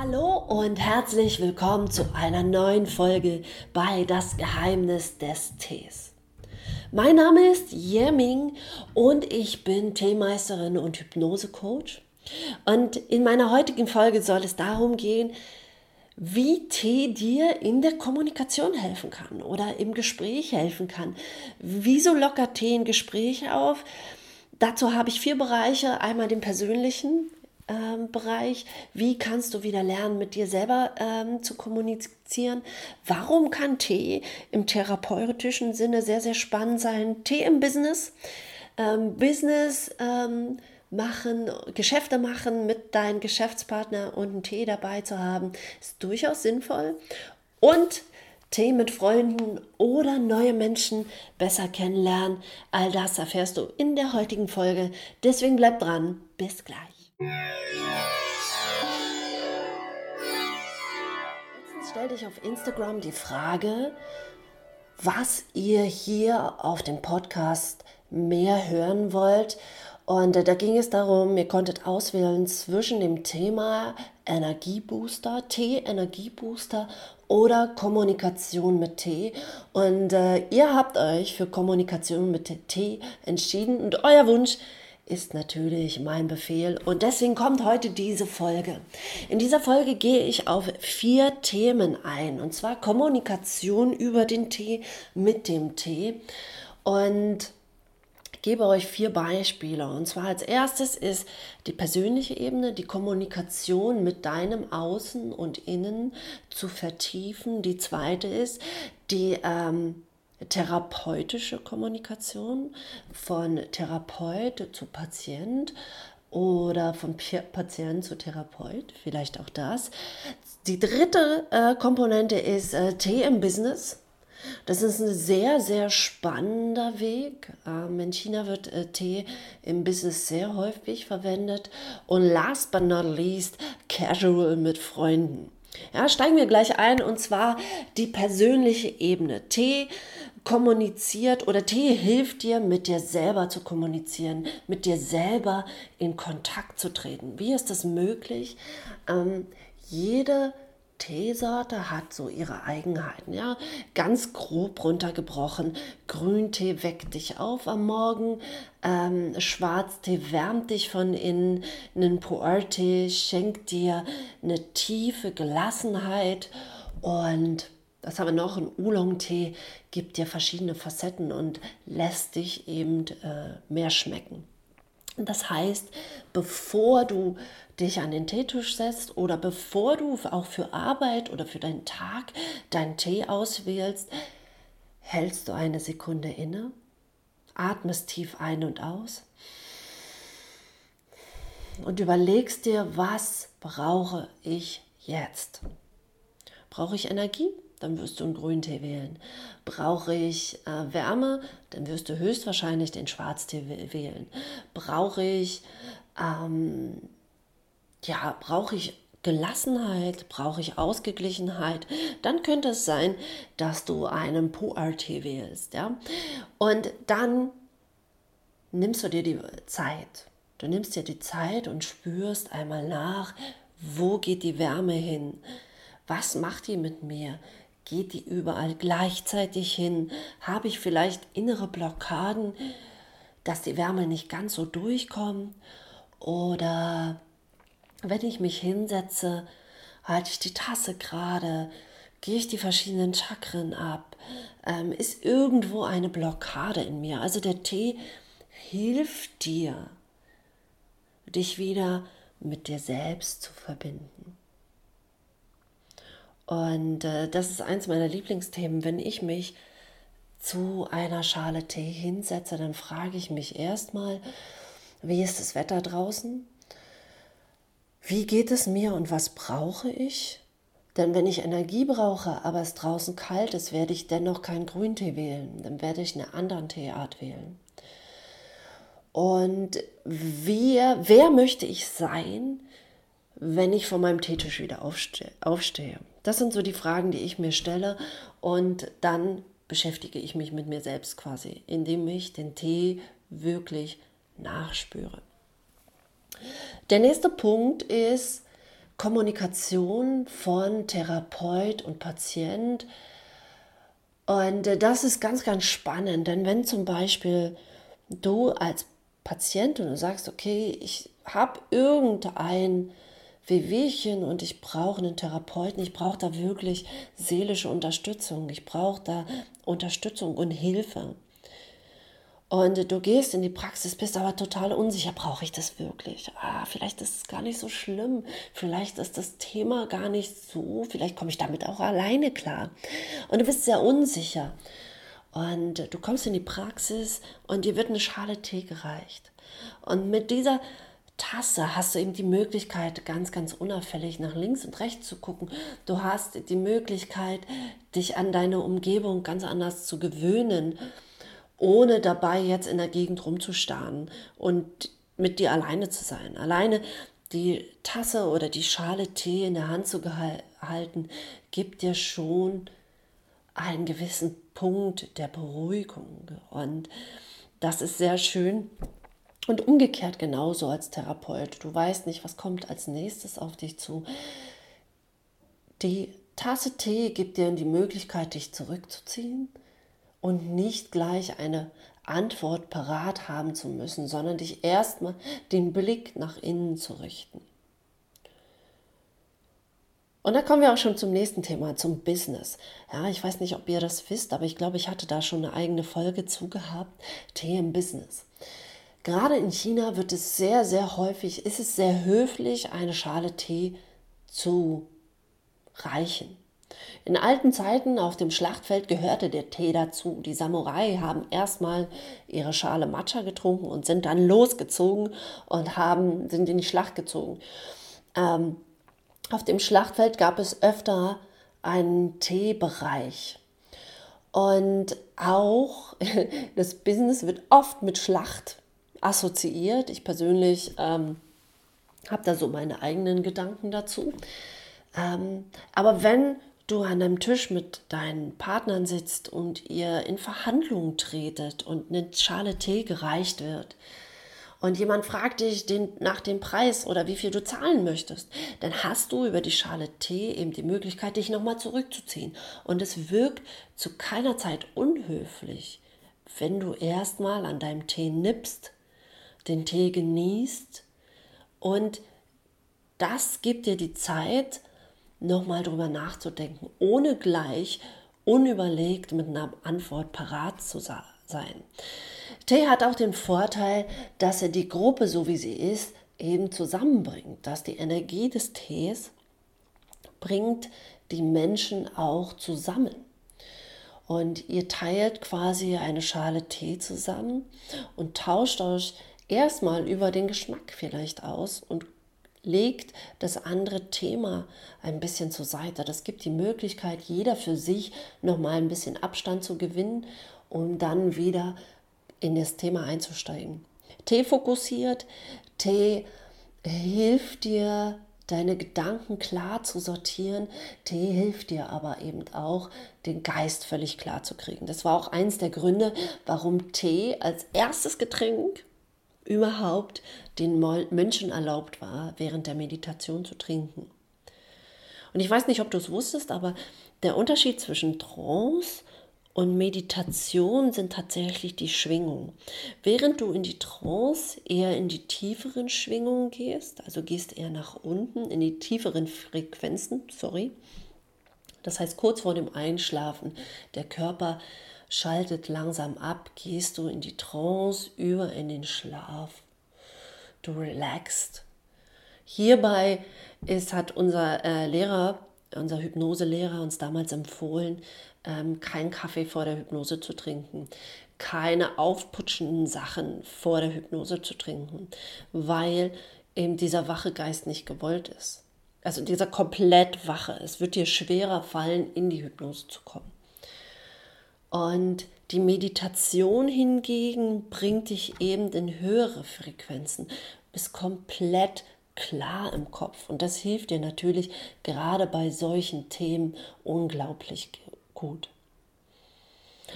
Hallo und herzlich willkommen zu einer neuen Folge bei Das Geheimnis des Tees. Mein Name ist Yeming und ich bin Teemeisterin und Hypnosecoach. Und in meiner heutigen Folge soll es darum gehen, wie Tee dir in der Kommunikation helfen kann oder im Gespräch helfen kann. Wieso lockert Tee ein Gespräch auf? Dazu habe ich vier Bereiche. Einmal den persönlichen, ähm, Bereich. Wie kannst du wieder lernen, mit dir selber ähm, zu kommunizieren? Warum kann Tee im therapeutischen Sinne sehr, sehr spannend sein? Tee im Business. Ähm, Business ähm, machen, Geschäfte machen mit deinem Geschäftspartner und einen Tee dabei zu haben, ist durchaus sinnvoll. Und Tee mit Freunden oder neue Menschen besser kennenlernen. All das erfährst du in der heutigen Folge. Deswegen bleib dran. Bis gleich. Letztens stellte ich auf Instagram die Frage, was ihr hier auf dem Podcast mehr hören wollt. Und äh, da ging es darum, ihr konntet auswählen zwischen dem Thema Energiebooster, Tee, Energiebooster oder Kommunikation mit Tee. Und äh, ihr habt euch für Kommunikation mit Tee entschieden. Und euer Wunsch ist natürlich mein Befehl und deswegen kommt heute diese Folge. In dieser Folge gehe ich auf vier Themen ein und zwar Kommunikation über den Tee mit dem Tee und gebe euch vier Beispiele. Und zwar als erstes ist die persönliche Ebene, die Kommunikation mit deinem Außen und Innen zu vertiefen. Die zweite ist die ähm, therapeutische Kommunikation von Therapeut zu Patient oder von Patient zu Therapeut, vielleicht auch das. Die dritte äh, Komponente ist äh, T im Business. Das ist ein sehr, sehr spannender Weg. Ähm, in China wird äh, Tee im Business sehr häufig verwendet. Und last but not least, casual mit Freunden. Ja, steigen wir gleich ein und zwar die persönliche Ebene. Tee kommuniziert oder Tee hilft dir, mit dir selber zu kommunizieren, mit dir selber in Kontakt zu treten. Wie ist das möglich? Ähm, jede Teesorte hat so ihre Eigenheiten, ja. Ganz grob runtergebrochen. Grüntee weckt dich auf am Morgen, ähm, Schwarztee wärmt dich von innen, ein Puertee schenkt dir eine tiefe Gelassenheit und was haben wir noch? Ein Oolong-Tee gibt dir verschiedene Facetten und lässt dich eben äh, mehr schmecken. Das heißt, bevor du dich an den Teetisch setzt oder bevor du auch für Arbeit oder für deinen Tag deinen Tee auswählst, hältst du eine Sekunde inne, atmest tief ein und aus und überlegst dir, was brauche ich jetzt? Brauche ich Energie? Dann wirst du einen Grüntee wählen. Brauche ich äh, Wärme? Dann wirst du höchstwahrscheinlich den Schwarztee wählen. Brauche ich ähm, ja, brauche ich Gelassenheit, brauche ich Ausgeglichenheit, dann könnte es sein, dass du einen Pu'er-Tee wählst. Ja? Und dann nimmst du dir die Zeit. Du nimmst dir die Zeit und spürst einmal nach, wo geht die Wärme hin? Was macht die mit mir? Geht die überall gleichzeitig hin? Habe ich vielleicht innere Blockaden, dass die Wärme nicht ganz so durchkommt? Oder wenn ich mich hinsetze, halte ich die Tasse gerade, gehe ich die verschiedenen Chakren ab, ähm, ist irgendwo eine Blockade in mir. Also der Tee hilft dir, dich wieder mit dir selbst zu verbinden. Und äh, das ist eins meiner Lieblingsthemen. Wenn ich mich zu einer Schale Tee hinsetze, dann frage ich mich erstmal, wie ist das Wetter draußen? Wie geht es mir und was brauche ich? Denn wenn ich Energie brauche, aber es draußen kalt ist, werde ich dennoch keinen Grüntee wählen. Dann werde ich eine andere Teeart wählen. Und wer, wer möchte ich sein, wenn ich von meinem Teetisch wieder aufstehe? Das sind so die Fragen, die ich mir stelle. Und dann beschäftige ich mich mit mir selbst quasi, indem ich den Tee wirklich nachspüre. Der nächste Punkt ist Kommunikation von Therapeut und Patient. Und das ist ganz, ganz spannend, denn wenn zum Beispiel du als Patient und du sagst, okay, ich habe irgendein Wehwehchen und ich brauche einen Therapeuten, ich brauche da wirklich seelische Unterstützung, ich brauche da Unterstützung und Hilfe. Und du gehst in die Praxis, bist aber total unsicher, brauche ich das wirklich? Ah, vielleicht ist es gar nicht so schlimm, vielleicht ist das Thema gar nicht so, vielleicht komme ich damit auch alleine klar. Und du bist sehr unsicher. Und du kommst in die Praxis und dir wird eine Schale Tee gereicht. Und mit dieser Tasse hast du eben die Möglichkeit, ganz, ganz unauffällig nach links und rechts zu gucken. Du hast die Möglichkeit, dich an deine Umgebung ganz anders zu gewöhnen ohne dabei jetzt in der Gegend rumzustarren und mit dir alleine zu sein. Alleine die Tasse oder die Schale Tee in der Hand zu halten, gibt dir schon einen gewissen Punkt der Beruhigung. Und das ist sehr schön. Und umgekehrt genauso als Therapeut. Du weißt nicht, was kommt als nächstes auf dich zu. Die Tasse Tee gibt dir die Möglichkeit, dich zurückzuziehen und nicht gleich eine Antwort parat haben zu müssen, sondern dich erstmal den Blick nach innen zu richten. Und da kommen wir auch schon zum nächsten Thema, zum Business. Ja, ich weiß nicht, ob ihr das wisst, aber ich glaube, ich hatte da schon eine eigene Folge zu gehabt. Tee im Business. Gerade in China wird es sehr, sehr häufig, ist es sehr höflich, eine Schale Tee zu reichen. In alten Zeiten auf dem Schlachtfeld gehörte der Tee dazu. Die Samurai haben erstmal ihre Schale Matcha getrunken und sind dann losgezogen und haben, sind in die Schlacht gezogen. Ähm, auf dem Schlachtfeld gab es öfter einen Teebereich. Und auch das Business wird oft mit Schlacht assoziiert. Ich persönlich ähm, habe da so meine eigenen Gedanken dazu. Ähm, aber wenn du an einem Tisch mit deinen Partnern sitzt und ihr in Verhandlungen tretet und eine Schale Tee gereicht wird und jemand fragt dich den, nach dem Preis oder wie viel du zahlen möchtest, dann hast du über die Schale Tee eben die Möglichkeit, dich nochmal zurückzuziehen. Und es wirkt zu keiner Zeit unhöflich, wenn du erstmal an deinem Tee nippst, den Tee genießt und das gibt dir die Zeit, nochmal drüber nachzudenken, ohne gleich unüberlegt mit einer Antwort parat zu sein. Tee hat auch den Vorteil, dass er die Gruppe, so wie sie ist, eben zusammenbringt, dass die Energie des Tees bringt die Menschen auch zusammen. Und ihr teilt quasi eine Schale Tee zusammen und tauscht euch erstmal über den Geschmack vielleicht aus und legt das andere Thema ein bisschen zur Seite. Das gibt die Möglichkeit, jeder für sich nochmal ein bisschen Abstand zu gewinnen, um dann wieder in das Thema einzusteigen. T fokussiert, T hilft dir, deine Gedanken klar zu sortieren. Tee hilft dir aber eben auch, den Geist völlig klar zu kriegen. Das war auch eins der Gründe, warum Tee als erstes Getränk überhaupt den Mönchen erlaubt war, während der Meditation zu trinken. Und ich weiß nicht, ob du es wusstest, aber der Unterschied zwischen Trance und Meditation sind tatsächlich die Schwingungen. Während du in die Trance eher in die tieferen Schwingungen gehst, also gehst eher nach unten in die tieferen Frequenzen, sorry. Das heißt, kurz vor dem Einschlafen, der Körper schaltet langsam ab, gehst du in die Trance, über in den Schlaf. Du relaxst. Hierbei ist, hat unser äh, Lehrer, unser Hypnoselehrer uns damals empfohlen, ähm, keinen Kaffee vor der Hypnose zu trinken, keine aufputschenden Sachen vor der Hypnose zu trinken, weil eben dieser wache Geist nicht gewollt ist. Also dieser komplett wache. Es wird dir schwerer fallen, in die Hypnose zu kommen. Und die Meditation hingegen bringt dich eben in höhere Frequenzen, bist komplett klar im Kopf. Und das hilft dir natürlich gerade bei solchen Themen unglaublich gut.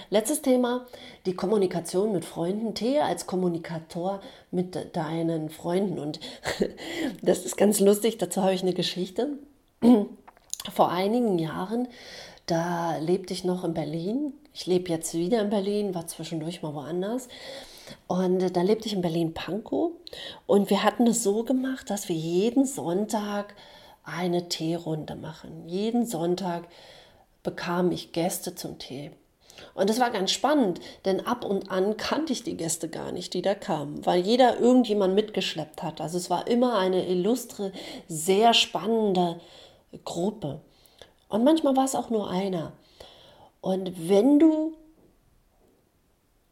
Letztes Thema, die Kommunikation mit Freunden. Tee als Kommunikator mit deinen Freunden. Und das ist ganz lustig, dazu habe ich eine Geschichte. Vor einigen Jahren, da lebte ich noch in Berlin. Ich lebe jetzt wieder in Berlin, war zwischendurch mal woanders. Und da lebte ich in Berlin-Pankow. Und wir hatten es so gemacht, dass wir jeden Sonntag eine Teerunde machen. Jeden Sonntag bekam ich Gäste zum Tee. Und das war ganz spannend, denn ab und an kannte ich die Gäste gar nicht, die da kamen, weil jeder irgendjemand mitgeschleppt hat. Also es war immer eine illustre, sehr spannende Gruppe. Und manchmal war es auch nur einer. Und wenn du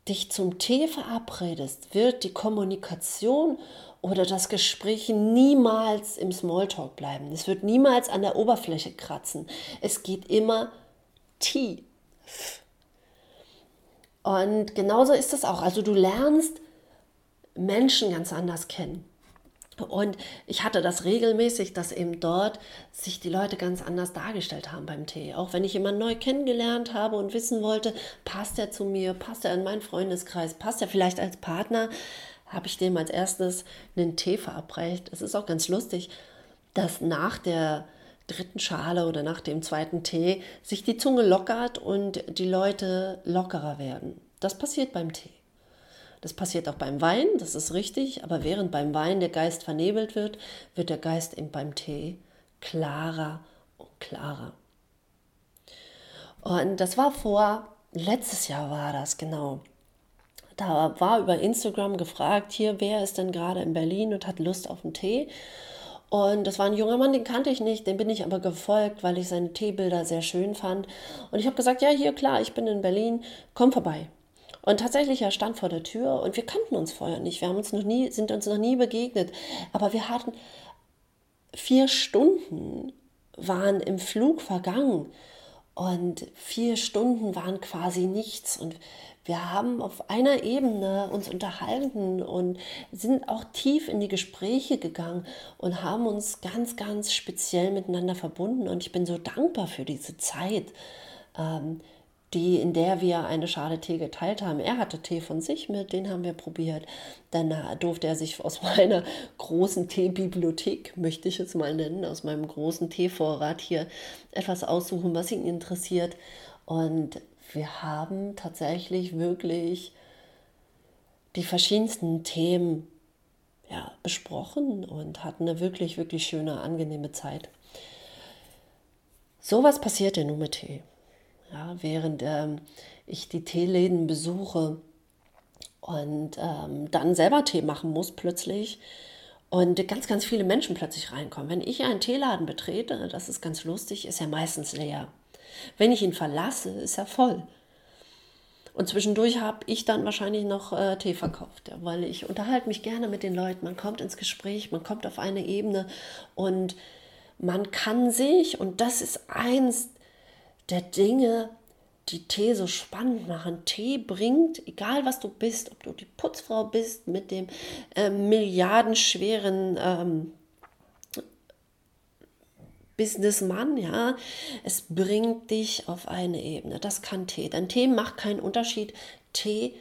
dich zum Tee verabredest, wird die Kommunikation oder das Gespräch niemals im Smalltalk bleiben. Es wird niemals an der Oberfläche kratzen. Es geht immer tief. Und genauso ist es auch. Also du lernst Menschen ganz anders kennen. Und ich hatte das regelmäßig, dass eben dort sich die Leute ganz anders dargestellt haben beim Tee. Auch wenn ich jemanden neu kennengelernt habe und wissen wollte, passt er zu mir, passt er in meinen Freundeskreis, passt er vielleicht als Partner, habe ich dem als erstes einen Tee verabreicht. Es ist auch ganz lustig, dass nach der dritten Schale oder nach dem zweiten Tee sich die Zunge lockert und die Leute lockerer werden. Das passiert beim Tee. Das passiert auch beim Wein, das ist richtig, aber während beim Wein der Geist vernebelt wird, wird der Geist eben beim Tee klarer und klarer. Und das war vor, letztes Jahr war das genau. Da war über Instagram gefragt, hier, wer ist denn gerade in Berlin und hat Lust auf einen Tee? Und das war ein junger Mann, den kannte ich nicht, den bin ich aber gefolgt, weil ich seine Teebilder sehr schön fand. Und ich habe gesagt, ja, hier klar, ich bin in Berlin, komm vorbei. Und tatsächlich, er stand vor der Tür und wir kannten uns vorher nicht. Wir haben uns noch nie, sind uns noch nie begegnet. Aber wir hatten vier Stunden waren im Flug vergangen. Und vier Stunden waren quasi nichts. Und wir haben auf einer Ebene uns unterhalten und sind auch tief in die Gespräche gegangen und haben uns ganz, ganz speziell miteinander verbunden. Und ich bin so dankbar für diese Zeit, ähm, die, in der wir eine Schale Tee geteilt haben. Er hatte Tee von sich mit, den haben wir probiert. Dann durfte er sich aus meiner großen Teebibliothek, möchte ich es mal nennen, aus meinem großen Teevorrat hier etwas aussuchen, was ihn interessiert. Und wir haben tatsächlich wirklich die verschiedensten Themen ja, besprochen und hatten eine wirklich, wirklich schöne, angenehme Zeit. So was passiert in Nume Tee. Ja, während ähm, ich die Teeläden besuche und ähm, dann selber Tee machen muss plötzlich und ganz, ganz viele Menschen plötzlich reinkommen. Wenn ich einen Teeladen betrete, das ist ganz lustig, ist er meistens leer. Wenn ich ihn verlasse, ist er voll. Und zwischendurch habe ich dann wahrscheinlich noch äh, Tee verkauft, ja, weil ich unterhalte mich gerne mit den Leuten. Man kommt ins Gespräch, man kommt auf eine Ebene und man kann sich, und das ist eins der Dinge, die Tee so spannend machen. Tee bringt, egal was du bist, ob du die Putzfrau bist mit dem äh, milliardenschweren ähm, Businessmann, ja, es bringt dich auf eine Ebene. Das kann Tee. Denn Tee macht keinen Unterschied. Tee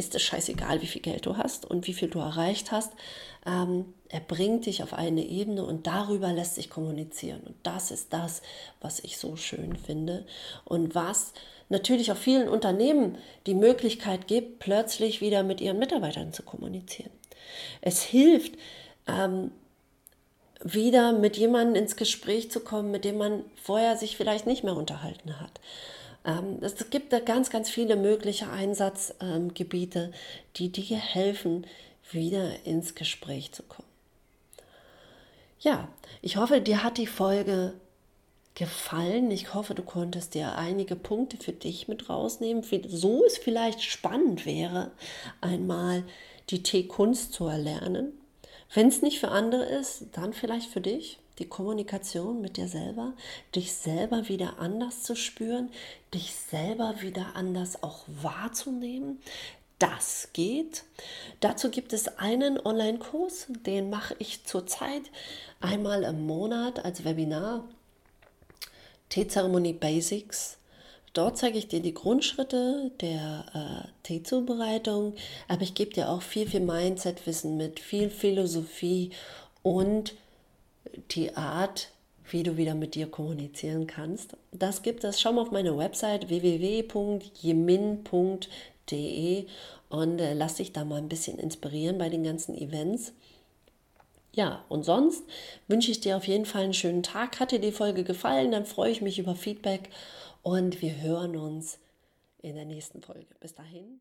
ist es scheißegal, wie viel Geld du hast und wie viel du erreicht hast. Ähm, er bringt dich auf eine Ebene und darüber lässt sich kommunizieren. Und das ist das, was ich so schön finde und was natürlich auch vielen Unternehmen die Möglichkeit gibt, plötzlich wieder mit ihren Mitarbeitern zu kommunizieren. Es hilft, ähm, wieder mit jemandem ins Gespräch zu kommen, mit dem man vorher sich vielleicht nicht mehr unterhalten hat. Ähm, es gibt da ganz, ganz viele mögliche Einsatzgebiete, die dir helfen, wieder ins Gespräch zu kommen. Ja, ich hoffe, dir hat die Folge gefallen. Ich hoffe, du konntest dir einige Punkte für dich mit rausnehmen, so es vielleicht spannend wäre, einmal die Teekunst zu erlernen. Wenn es nicht für andere ist, dann vielleicht für dich die Kommunikation mit dir selber, dich selber wieder anders zu spüren, dich selber wieder anders auch wahrzunehmen. Das geht. Dazu gibt es einen Online-Kurs, den mache ich zurzeit einmal im Monat als Webinar. Teezeremonie Basics. Dort zeige ich dir die Grundschritte der äh, Teezubereitung, aber ich gebe dir auch viel, viel Mindset-Wissen mit, viel Philosophie und die Art, wie du wieder mit dir kommunizieren kannst. Das gibt es. Schau mal auf meine Website www.jemin.de und äh, lass dich da mal ein bisschen inspirieren bei den ganzen Events. Ja, und sonst wünsche ich dir auf jeden Fall einen schönen Tag. Hat dir die Folge gefallen, dann freue ich mich über Feedback und wir hören uns in der nächsten Folge. Bis dahin.